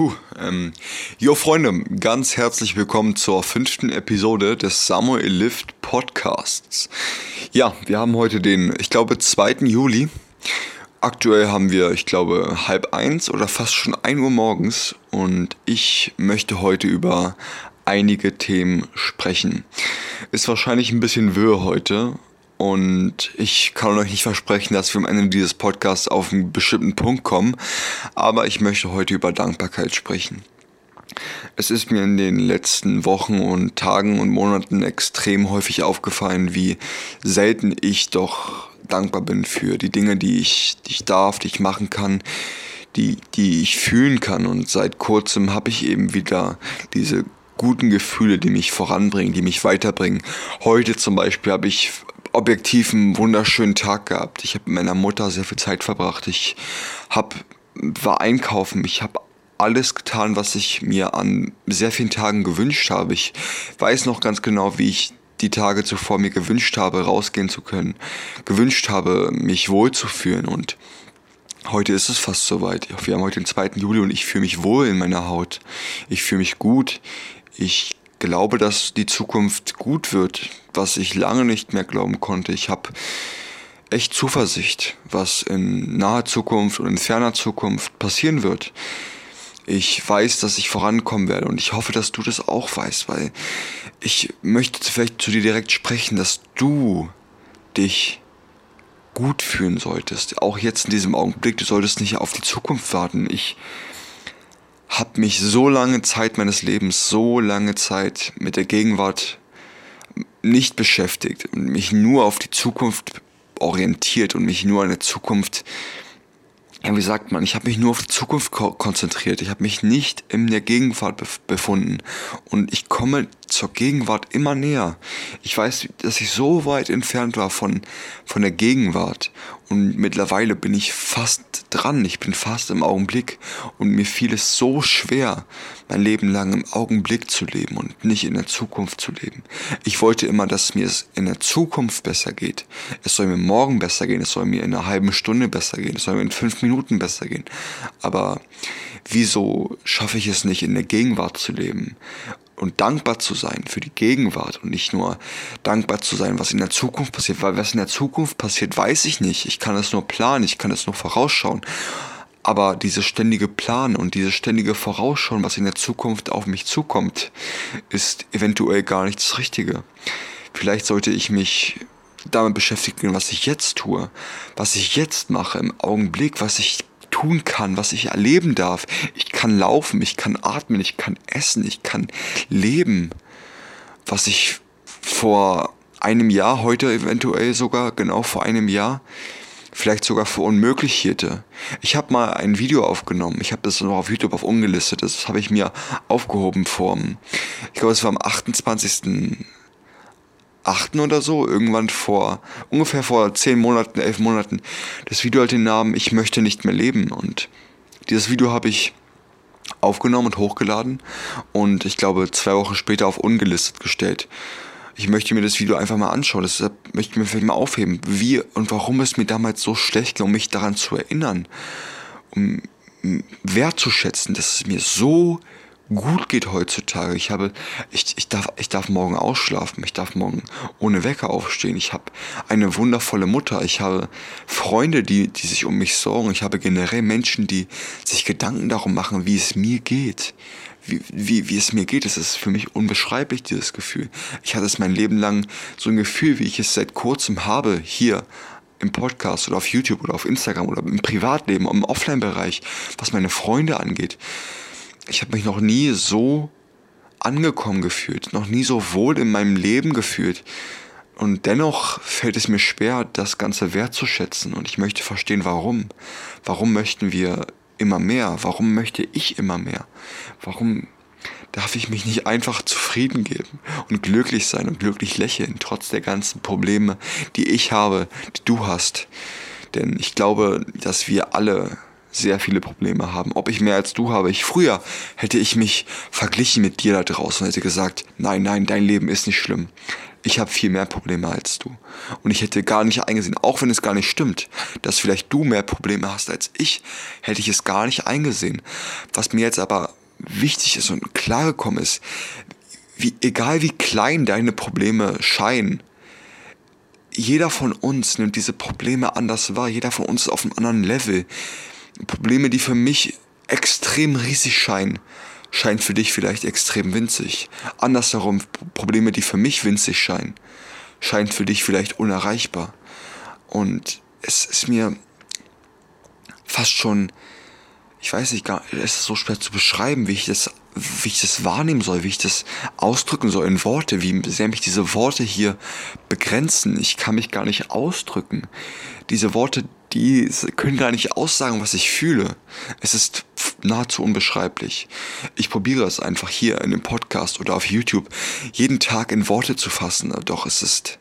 Puh, ähm, jo Freunde, ganz herzlich willkommen zur fünften Episode des Samuel Lift Podcasts. Ja, wir haben heute den, ich glaube, 2. Juli. Aktuell haben wir, ich glaube, halb eins oder fast schon ein Uhr morgens und ich möchte heute über einige Themen sprechen. Ist wahrscheinlich ein bisschen wirr heute, und ich kann euch nicht versprechen, dass wir am Ende dieses Podcasts auf einen bestimmten Punkt kommen, aber ich möchte heute über Dankbarkeit sprechen. Es ist mir in den letzten Wochen und Tagen und Monaten extrem häufig aufgefallen, wie selten ich doch dankbar bin für die Dinge, die ich, die ich darf, die ich machen kann, die, die ich fühlen kann. Und seit kurzem habe ich eben wieder diese guten Gefühle, die mich voranbringen, die mich weiterbringen. Heute zum Beispiel habe ich objektiv einen wunderschönen Tag gehabt. Ich habe mit meiner Mutter sehr viel Zeit verbracht. Ich hab, war einkaufen. Ich habe alles getan, was ich mir an sehr vielen Tagen gewünscht habe. Ich weiß noch ganz genau, wie ich die Tage zuvor mir gewünscht habe, rausgehen zu können, gewünscht habe, mich wohlzufühlen und heute ist es fast soweit. Wir haben heute den 2. Juli und ich fühle mich wohl in meiner Haut. Ich fühle mich gut. Ich glaube, dass die Zukunft gut wird, was ich lange nicht mehr glauben konnte. Ich habe echt Zuversicht, was in naher Zukunft und in ferner Zukunft passieren wird. Ich weiß, dass ich vorankommen werde und ich hoffe, dass du das auch weißt, weil ich möchte vielleicht zu dir direkt sprechen, dass du dich gut fühlen solltest. Auch jetzt in diesem Augenblick, du solltest nicht auf die Zukunft warten. Ich habe mich so lange Zeit meines Lebens, so lange Zeit mit der Gegenwart nicht beschäftigt und mich nur auf die Zukunft orientiert und mich nur an der Zukunft ja, wie sagt man, ich habe mich nur auf die Zukunft ko konzentriert. Ich habe mich nicht in der Gegenwart bef befunden. Und ich komme zur Gegenwart immer näher. Ich weiß, dass ich so weit entfernt war von, von der Gegenwart. Und mittlerweile bin ich fast dran. Ich bin fast im Augenblick. Und mir fiel es so schwer, mein Leben lang im Augenblick zu leben und nicht in der Zukunft zu leben. Ich wollte immer, dass mir es in der Zukunft besser geht. Es soll mir morgen besser gehen. Es soll mir in einer halben Stunde besser gehen. Es soll mir in fünf Minuten besser gehen. Aber wieso schaffe ich es nicht, in der Gegenwart zu leben? Und dankbar zu sein für die Gegenwart und nicht nur dankbar zu sein, was in der Zukunft passiert, weil was in der Zukunft passiert, weiß ich nicht. Ich kann es nur planen, ich kann es nur vorausschauen. Aber dieses ständige Planen und dieses ständige Vorausschauen, was in der Zukunft auf mich zukommt, ist eventuell gar nicht das Richtige. Vielleicht sollte ich mich damit beschäftigen, was ich jetzt tue, was ich jetzt mache im Augenblick, was ich tun kann, was ich erleben darf. Ich kann laufen, ich kann atmen, ich kann essen, ich kann leben. Was ich vor einem Jahr, heute eventuell sogar, genau vor einem Jahr, vielleicht sogar für unmöglich hielte. Ich habe mal ein Video aufgenommen, ich habe das noch auf YouTube auf ungelistet, das habe ich mir aufgehoben vor, ich glaube es war am 28. 8. oder so, irgendwann vor, ungefähr vor 10 Monaten, 11 Monaten. Das Video hat den Namen Ich möchte nicht mehr leben und dieses Video habe ich aufgenommen und hochgeladen und ich glaube zwei Wochen später auf ungelistet gestellt. Ich möchte mir das Video einfach mal anschauen, deshalb möchte ich mir vielleicht mal aufheben, wie und warum es mir damals so schlecht ging, um mich daran zu erinnern, um wertzuschätzen, dass es mir so gut geht heutzutage. Ich habe, ich, ich, darf, ich darf morgen ausschlafen, ich darf morgen ohne Wecker aufstehen. Ich habe eine wundervolle Mutter, ich habe Freunde, die, die sich um mich sorgen. Ich habe generell Menschen, die sich Gedanken darum machen, wie es mir geht. Wie, wie, wie es mir geht, das ist für mich unbeschreiblich, dieses Gefühl. Ich hatte es mein Leben lang so ein Gefühl, wie ich es seit kurzem habe, hier im Podcast oder auf YouTube oder auf Instagram oder im Privatleben, im Offline-Bereich, was meine Freunde angeht ich habe mich noch nie so angekommen gefühlt, noch nie so wohl in meinem Leben gefühlt. Und dennoch fällt es mir schwer, das Ganze wertzuschätzen. Und ich möchte verstehen, warum. Warum möchten wir immer mehr? Warum möchte ich immer mehr? Warum darf ich mich nicht einfach zufrieden geben und glücklich sein und glücklich lächeln, trotz der ganzen Probleme, die ich habe, die du hast? Denn ich glaube, dass wir alle sehr viele Probleme haben. Ob ich mehr als du habe. Ich früher hätte ich mich verglichen mit dir da draußen und hätte gesagt, nein, nein, dein Leben ist nicht schlimm. Ich habe viel mehr Probleme als du. Und ich hätte gar nicht eingesehen, auch wenn es gar nicht stimmt, dass vielleicht du mehr Probleme hast als ich, hätte ich es gar nicht eingesehen. Was mir jetzt aber wichtig ist und klar gekommen ist, wie, egal wie klein deine Probleme scheinen, jeder von uns nimmt diese Probleme anders wahr. Jeder von uns ist auf einem anderen Level. Probleme, die für mich extrem riesig scheinen, scheinen für dich vielleicht extrem winzig. Andersherum, Probleme, die für mich winzig scheinen, scheinen für dich vielleicht unerreichbar. Und es ist mir fast schon, ich weiß nicht, gar, es ist so schwer zu beschreiben, wie ich das wie ich das wahrnehmen soll, wie ich das ausdrücken soll in Worte, wie sehr mich diese Worte hier begrenzen. Ich kann mich gar nicht ausdrücken. Diese Worte, die können gar nicht aussagen, was ich fühle. Es ist nahezu unbeschreiblich. Ich probiere es einfach hier in dem Podcast oder auf YouTube jeden Tag in Worte zu fassen, doch es ist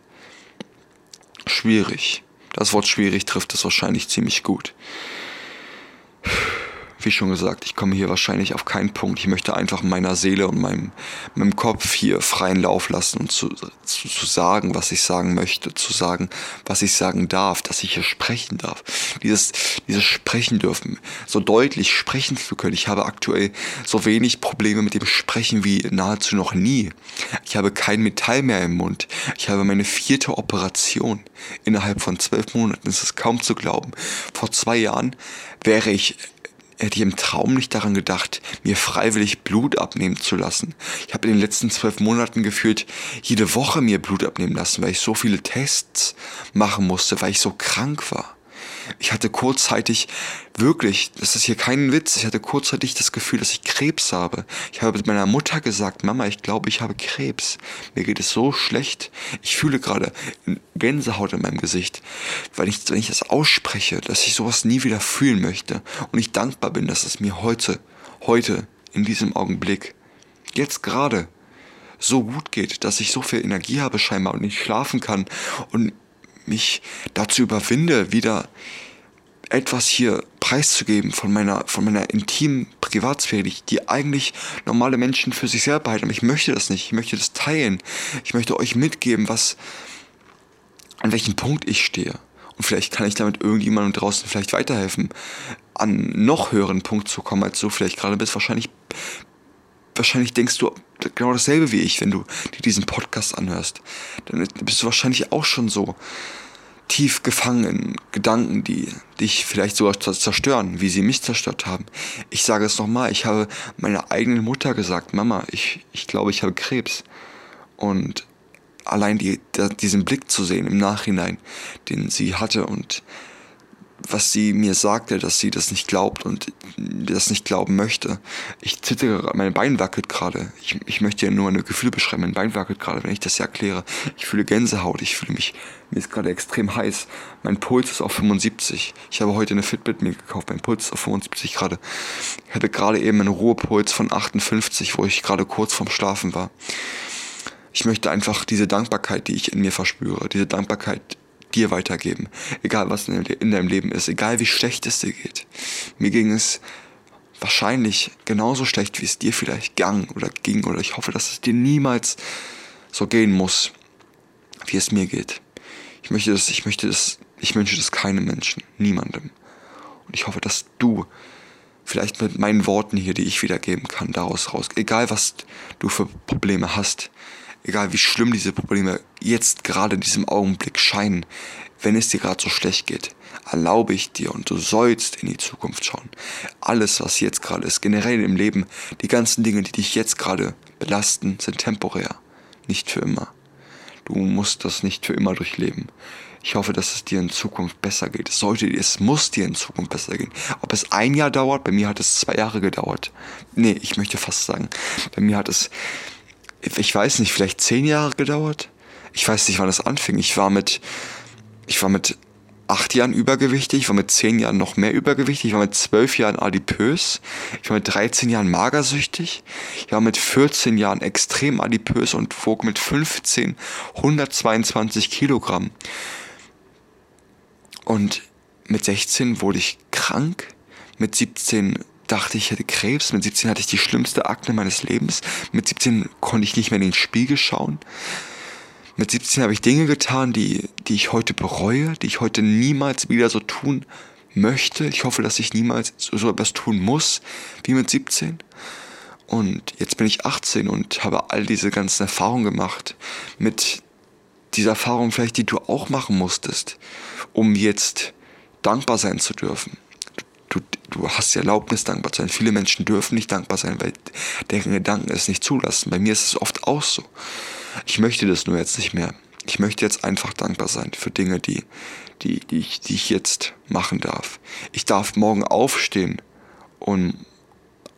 schwierig. Das Wort schwierig trifft es wahrscheinlich ziemlich gut wie schon gesagt, ich komme hier wahrscheinlich auf keinen Punkt. Ich möchte einfach meiner Seele und meinem, meinem Kopf hier freien Lauf lassen und zu, zu, zu sagen, was ich sagen möchte, zu sagen, was ich sagen darf, dass ich hier sprechen darf. Dieses, dieses Sprechen dürfen, so deutlich sprechen zu können. Ich habe aktuell so wenig Probleme mit dem Sprechen wie nahezu noch nie. Ich habe kein Metall mehr im Mund. Ich habe meine vierte Operation innerhalb von zwölf Monaten. Das ist kaum zu glauben. Vor zwei Jahren wäre ich hätte ich im Traum nicht daran gedacht, mir freiwillig Blut abnehmen zu lassen. Ich habe in den letzten zwölf Monaten gefühlt jede Woche mir Blut abnehmen lassen, weil ich so viele Tests machen musste, weil ich so krank war. Ich hatte kurzzeitig wirklich, das ist hier kein Witz, ich hatte kurzzeitig das Gefühl, dass ich Krebs habe. Ich habe mit meiner Mutter gesagt, Mama, ich glaube, ich habe Krebs. Mir geht es so schlecht. Ich fühle gerade Gänsehaut in meinem Gesicht, weil ich, wenn ich das ausspreche, dass ich sowas nie wieder fühlen möchte. Und ich dankbar bin, dass es mir heute, heute, in diesem Augenblick, jetzt gerade, so gut geht, dass ich so viel Energie habe scheinbar und nicht schlafen kann und mich dazu überwinde, wieder etwas hier preiszugeben von meiner, von meiner intimen Privatsphäre, die, eigentlich normale Menschen für sich selber halten. Aber ich möchte das nicht. Ich möchte das teilen. Ich möchte euch mitgeben, was, an welchem Punkt ich stehe. Und vielleicht kann ich damit irgendjemandem draußen vielleicht weiterhelfen, an noch höheren Punkt zu kommen, als du vielleicht gerade bist. Wahrscheinlich, wahrscheinlich denkst du genau dasselbe wie ich, wenn du dir diesen Podcast anhörst. Dann bist du wahrscheinlich auch schon so tief gefangen in Gedanken, die dich vielleicht sogar zerstören, wie sie mich zerstört haben. Ich sage es nochmal, ich habe meiner eigenen Mutter gesagt, Mama, ich, ich glaube, ich habe Krebs. Und allein die, diesen Blick zu sehen im Nachhinein, den sie hatte und was sie mir sagte, dass sie das nicht glaubt und das nicht glauben möchte. Ich zittere, mein Bein wackelt gerade. Ich, ich möchte ja nur eine Gefühle beschreiben. Mein Bein wackelt gerade, wenn ich das erkläre. Ich fühle Gänsehaut, ich fühle mich, mir ist gerade extrem heiß. Mein Puls ist auf 75. Ich habe heute eine Fitbit mir gekauft. Mein Puls ist auf 75 gerade. Ich hatte gerade eben einen Ruhepuls von 58, wo ich gerade kurz vorm Schlafen war. Ich möchte einfach diese Dankbarkeit, die ich in mir verspüre, diese Dankbarkeit, dir weitergeben. Egal was in deinem Leben ist, egal wie schlecht es dir geht. Mir ging es wahrscheinlich genauso schlecht, wie es dir vielleicht gang oder ging oder ich hoffe, dass es dir niemals so gehen muss, wie es mir geht. Ich möchte das, ich möchte das, ich wünsche das keinem Menschen, niemandem. Und ich hoffe, dass du vielleicht mit meinen Worten hier, die ich wiedergeben kann, daraus raus, egal was du für Probleme hast, egal wie schlimm diese Probleme jetzt gerade in diesem Augenblick scheinen, wenn es dir gerade so schlecht geht, erlaube ich dir und du sollst in die Zukunft schauen. Alles, was jetzt gerade ist, generell im Leben, die ganzen Dinge, die dich jetzt gerade belasten, sind temporär, nicht für immer. Du musst das nicht für immer durchleben. Ich hoffe, dass es dir in Zukunft besser geht. Es sollte, es muss dir in Zukunft besser gehen. Ob es ein Jahr dauert, bei mir hat es zwei Jahre gedauert. Nee, ich möchte fast sagen, bei mir hat es ich weiß nicht, vielleicht zehn Jahre gedauert. Ich weiß nicht, wann das anfing. Ich war mit, ich war mit acht Jahren übergewichtig, ich war mit zehn Jahren noch mehr übergewichtig, ich war mit zwölf Jahren adipös, ich war mit 13 Jahren magersüchtig, ich war mit 14 Jahren extrem adipös und wog mit 15 122 Kilogramm. Und mit 16 wurde ich krank, mit 17 dachte, ich hätte Krebs. Mit 17 hatte ich die schlimmste Akne meines Lebens. Mit 17 konnte ich nicht mehr in den Spiegel schauen. Mit 17 habe ich Dinge getan, die, die ich heute bereue, die ich heute niemals wieder so tun möchte. Ich hoffe, dass ich niemals so, so etwas tun muss wie mit 17. Und jetzt bin ich 18 und habe all diese ganzen Erfahrungen gemacht. Mit dieser Erfahrung vielleicht, die du auch machen musstest, um jetzt dankbar sein zu dürfen. Du, du hast die Erlaubnis, dankbar zu sein. Viele Menschen dürfen nicht dankbar sein, weil deren Gedanken es nicht zulassen. Bei mir ist es oft auch so. Ich möchte das nur jetzt nicht mehr. Ich möchte jetzt einfach dankbar sein für Dinge, die, die, die, ich, die ich jetzt machen darf. Ich darf morgen aufstehen und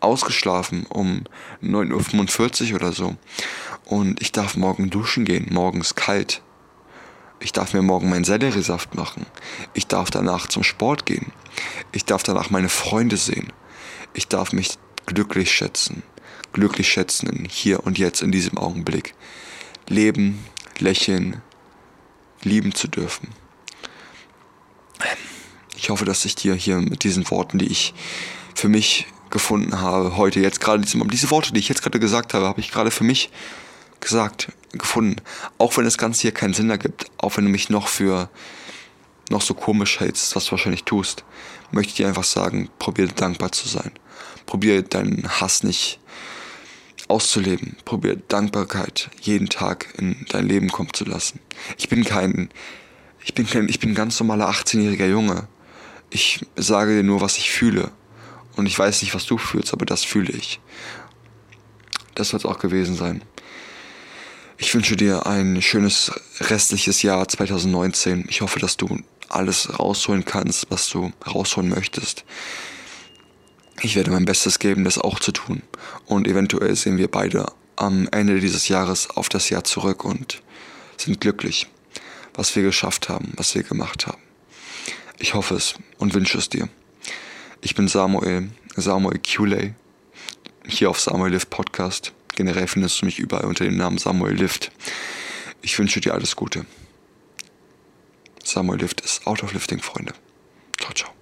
ausgeschlafen um 9.45 Uhr oder so. Und ich darf morgen duschen gehen, morgens kalt. Ich darf mir morgen meinen Selleriesaft machen. Ich darf danach zum Sport gehen. Ich darf danach meine Freunde sehen. Ich darf mich glücklich schätzen. Glücklich schätzen in hier und jetzt in diesem Augenblick. Leben, lächeln, lieben zu dürfen. Ich hoffe, dass ich dir hier mit diesen Worten, die ich für mich gefunden habe, heute jetzt gerade diese, diese Worte, die ich jetzt gerade gesagt habe, habe ich gerade für mich gesagt, gefunden. Auch wenn das Ganze hier keinen Sinn ergibt, auch wenn du mich noch für noch so komisch hältst, was du wahrscheinlich tust, möchte ich dir einfach sagen, probier dankbar zu sein. Probier deinen Hass nicht auszuleben. Probier Dankbarkeit jeden Tag in dein Leben kommen zu lassen. Ich bin kein, ich bin kein, ich bin ein ganz normaler 18-jähriger Junge. Ich sage dir nur, was ich fühle. Und ich weiß nicht, was du fühlst, aber das fühle ich. Das soll es auch gewesen sein. Ich wünsche dir ein schönes restliches Jahr 2019. Ich hoffe, dass du alles rausholen kannst, was du rausholen möchtest. Ich werde mein Bestes geben, das auch zu tun. Und eventuell sehen wir beide am Ende dieses Jahres auf das Jahr zurück und sind glücklich, was wir geschafft haben, was wir gemacht haben. Ich hoffe es und wünsche es dir. Ich bin Samuel, Samuel Culey, hier auf Samuel Lift Podcast. Generell findest du mich überall unter dem Namen Samuel Lift. Ich wünsche dir alles Gute. Samuel Lift ist out of lifting, Freunde. Ciao, ciao.